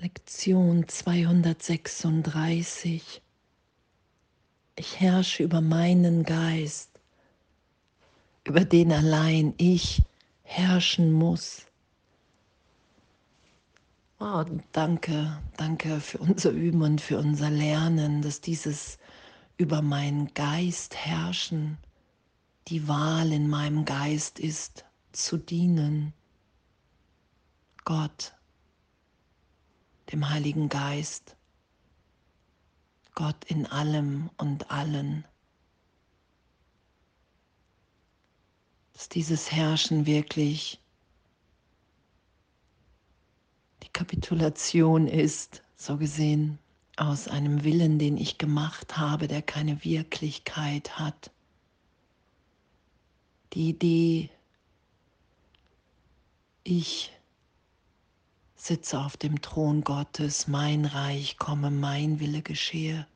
Lektion 236. Ich herrsche über meinen Geist, über den allein ich herrschen muss. Oh, danke, danke für unser Üben und für unser Lernen, dass dieses über meinen Geist herrschen die Wahl in meinem Geist ist, zu dienen. Gott, dem Heiligen Geist, Gott in allem und allen. Dass dieses Herrschen wirklich die Kapitulation ist, so gesehen, aus einem Willen, den ich gemacht habe, der keine Wirklichkeit hat. Die Idee, ich sitze auf dem Thron Gottes, mein Reich komme, mein Wille geschehe.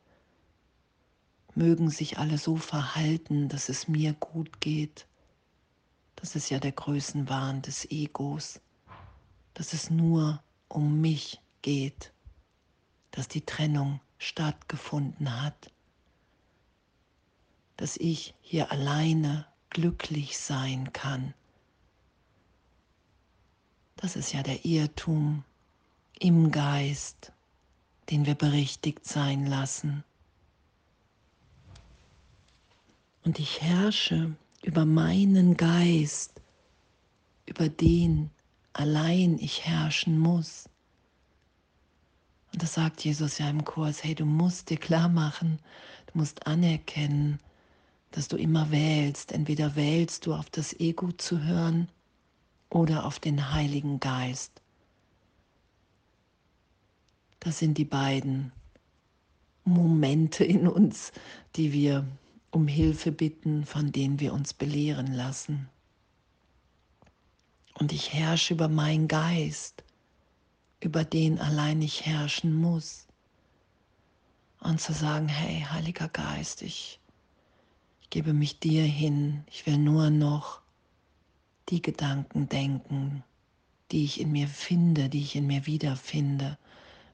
Mögen sich alle so verhalten, dass es mir gut geht. Das ist ja der Größenwahn des Egos, dass es nur um mich geht, dass die Trennung stattgefunden hat, dass ich hier alleine glücklich sein kann. Das ist ja der Irrtum im Geist, den wir berichtigt sein lassen. Und ich herrsche über meinen Geist, über den allein ich herrschen muss. Und das sagt Jesus ja im Kurs, hey, du musst dir klar machen, du musst anerkennen, dass du immer wählst. Entweder wählst du auf das Ego zu hören oder auf den Heiligen Geist. Das sind die beiden Momente in uns, die wir um Hilfe bitten, von denen wir uns belehren lassen. Und ich herrsche über meinen Geist, über den allein ich herrschen muss. Und zu sagen, hey, Heiliger Geist, ich, gebe mich dir hin, ich will nur noch die Gedanken denken, die ich in mir finde, die ich in mir wiederfinde,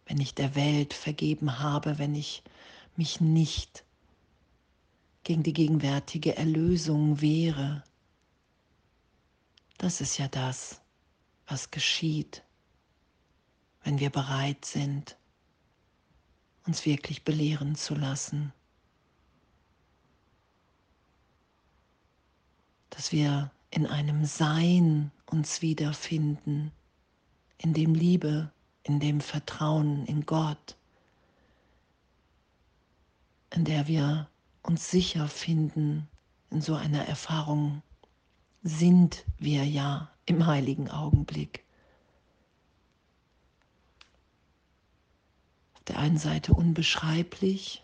wenn ich der Welt vergeben habe, wenn ich mich nicht gegen die gegenwärtige Erlösung wehre. Das ist ja das, was geschieht, wenn wir bereit sind, uns wirklich belehren zu lassen. Dass wir in einem Sein uns wiederfinden, in dem Liebe, in dem Vertrauen in Gott, in der wir uns sicher finden, in so einer Erfahrung sind wir ja im heiligen Augenblick. Auf der einen Seite unbeschreiblich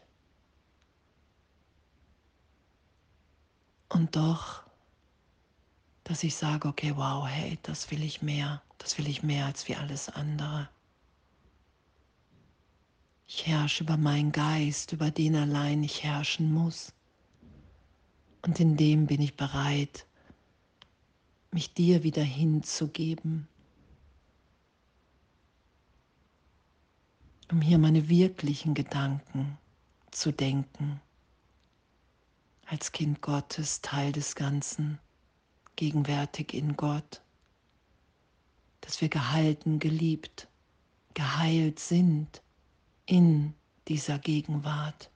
und doch dass ich sage, okay, wow, hey, das will ich mehr, das will ich mehr als wie alles andere. Ich herrsche über meinen Geist, über den allein ich herrschen muss. Und in dem bin ich bereit, mich dir wieder hinzugeben, um hier meine wirklichen Gedanken zu denken, als Kind Gottes, Teil des Ganzen gegenwärtig in Gott, dass wir gehalten, geliebt, geheilt sind in dieser Gegenwart.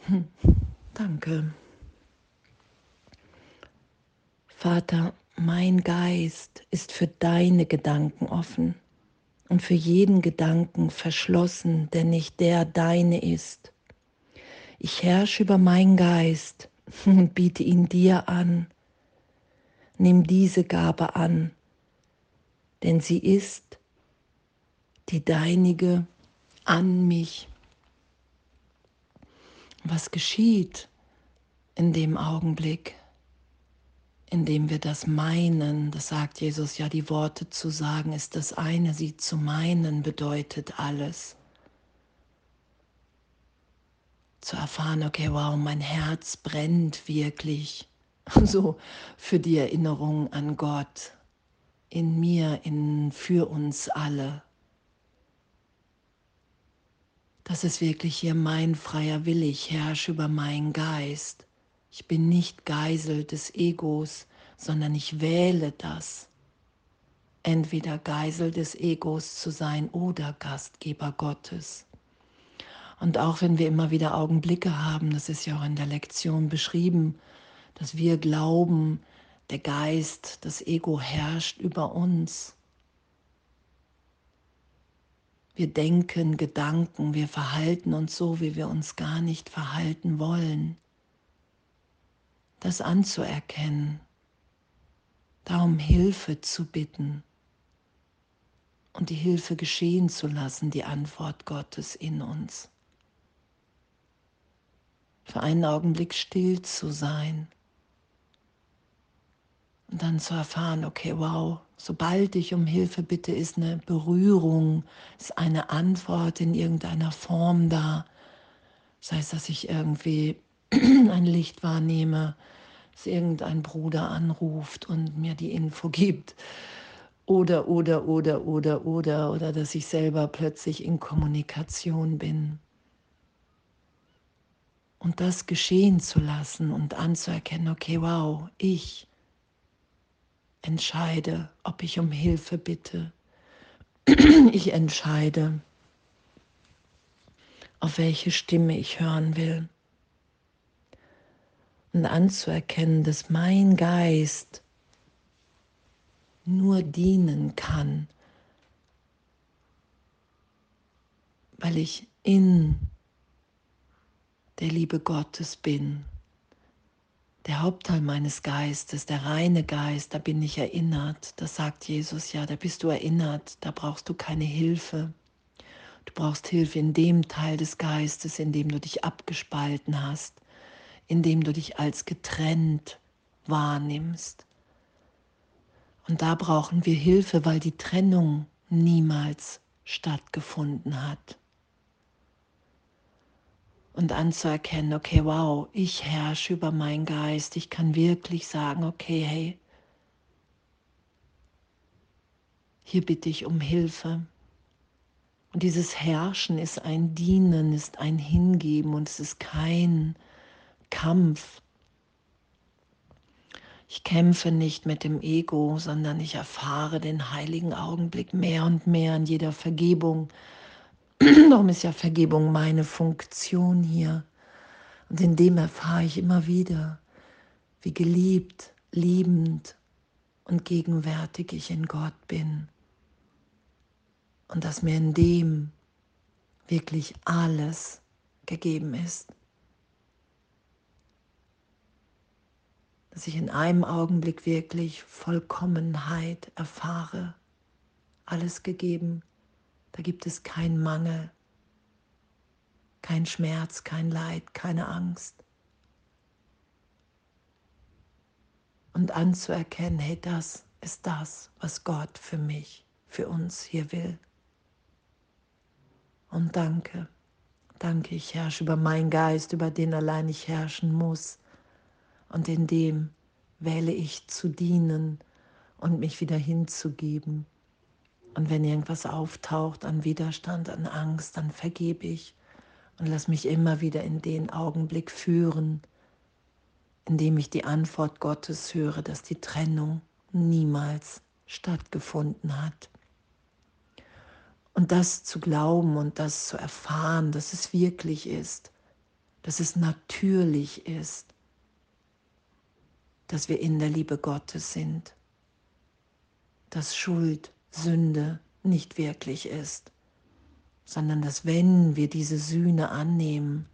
Hm, danke. Vater, mein Geist ist für deine Gedanken offen und für jeden Gedanken verschlossen, der nicht der deine ist. Ich herrsche über meinen Geist und biete ihn dir an. Nimm diese Gabe an, denn sie ist die deinige an mich. Was geschieht in dem Augenblick? Indem wir das meinen, das sagt Jesus ja, die Worte zu sagen ist das eine, sie zu meinen bedeutet alles. Zu erfahren, okay, wow, mein Herz brennt wirklich so für die Erinnerung an Gott in mir, in, für uns alle. Dass es wirklich hier mein freier Wille, ich herrsche über meinen Geist. Ich bin nicht Geisel des Egos, sondern ich wähle das, entweder Geisel des Egos zu sein oder Gastgeber Gottes. Und auch wenn wir immer wieder Augenblicke haben, das ist ja auch in der Lektion beschrieben, dass wir glauben, der Geist, das Ego herrscht über uns. Wir denken Gedanken, wir verhalten uns so, wie wir uns gar nicht verhalten wollen. Das anzuerkennen, darum Hilfe zu bitten und die Hilfe geschehen zu lassen, die Antwort Gottes in uns. Für einen Augenblick still zu sein und dann zu erfahren, okay, wow, sobald ich um Hilfe bitte, ist eine Berührung, ist eine Antwort in irgendeiner Form da. Das heißt, dass ich irgendwie ein Licht wahrnehme, dass irgendein Bruder anruft und mir die Info gibt. Oder, oder, oder, oder, oder, oder dass ich selber plötzlich in Kommunikation bin. Und das geschehen zu lassen und anzuerkennen, okay, wow, ich entscheide, ob ich um Hilfe bitte. Ich entscheide, auf welche Stimme ich hören will. Und anzuerkennen, dass mein Geist nur dienen kann, weil ich in der Liebe Gottes bin der Hauptteil meines Geistes, der reine Geist, da bin ich erinnert. Das sagt Jesus ja, da bist du erinnert, da brauchst du keine Hilfe. Du brauchst Hilfe in dem Teil des Geistes, in dem du dich abgespalten hast, in dem du dich als getrennt wahrnimmst. Und da brauchen wir Hilfe, weil die Trennung niemals stattgefunden hat und anzuerkennen, okay, wow, ich herrsche über meinen Geist. Ich kann wirklich sagen, okay, hey, hier bitte ich um Hilfe. Und dieses Herrschen ist ein Dienen, ist ein Hingeben und es ist kein Kampf. Ich kämpfe nicht mit dem Ego, sondern ich erfahre den heiligen Augenblick mehr und mehr in jeder Vergebung, Darum ist ja Vergebung meine Funktion hier. Und in dem erfahre ich immer wieder, wie geliebt, liebend und gegenwärtig ich in Gott bin. Und dass mir in dem wirklich alles gegeben ist. Dass ich in einem Augenblick wirklich Vollkommenheit erfahre. Alles gegeben da gibt es keinen Mangel, kein Schmerz, kein Leid, keine Angst. Und anzuerkennen, hey, das ist das, was Gott für mich, für uns hier will. Und danke, danke, ich herrsche über meinen Geist, über den allein ich herrschen muss. Und in dem wähle ich zu dienen und mich wieder hinzugeben und wenn irgendwas auftaucht an Widerstand, an Angst, dann vergebe ich und lass mich immer wieder in den Augenblick führen, in dem ich die Antwort Gottes höre, dass die Trennung niemals stattgefunden hat. Und das zu glauben und das zu erfahren, dass es wirklich ist, dass es natürlich ist, dass wir in der Liebe Gottes sind, dass Schuld Sünde nicht wirklich ist, sondern dass wenn wir diese Sühne annehmen,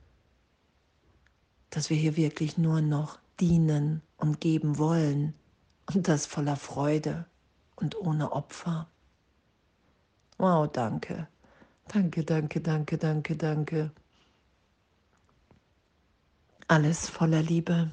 dass wir hier wirklich nur noch dienen und geben wollen und das voller Freude und ohne Opfer. Wow, danke. Danke, danke, danke, danke, danke. Alles voller Liebe.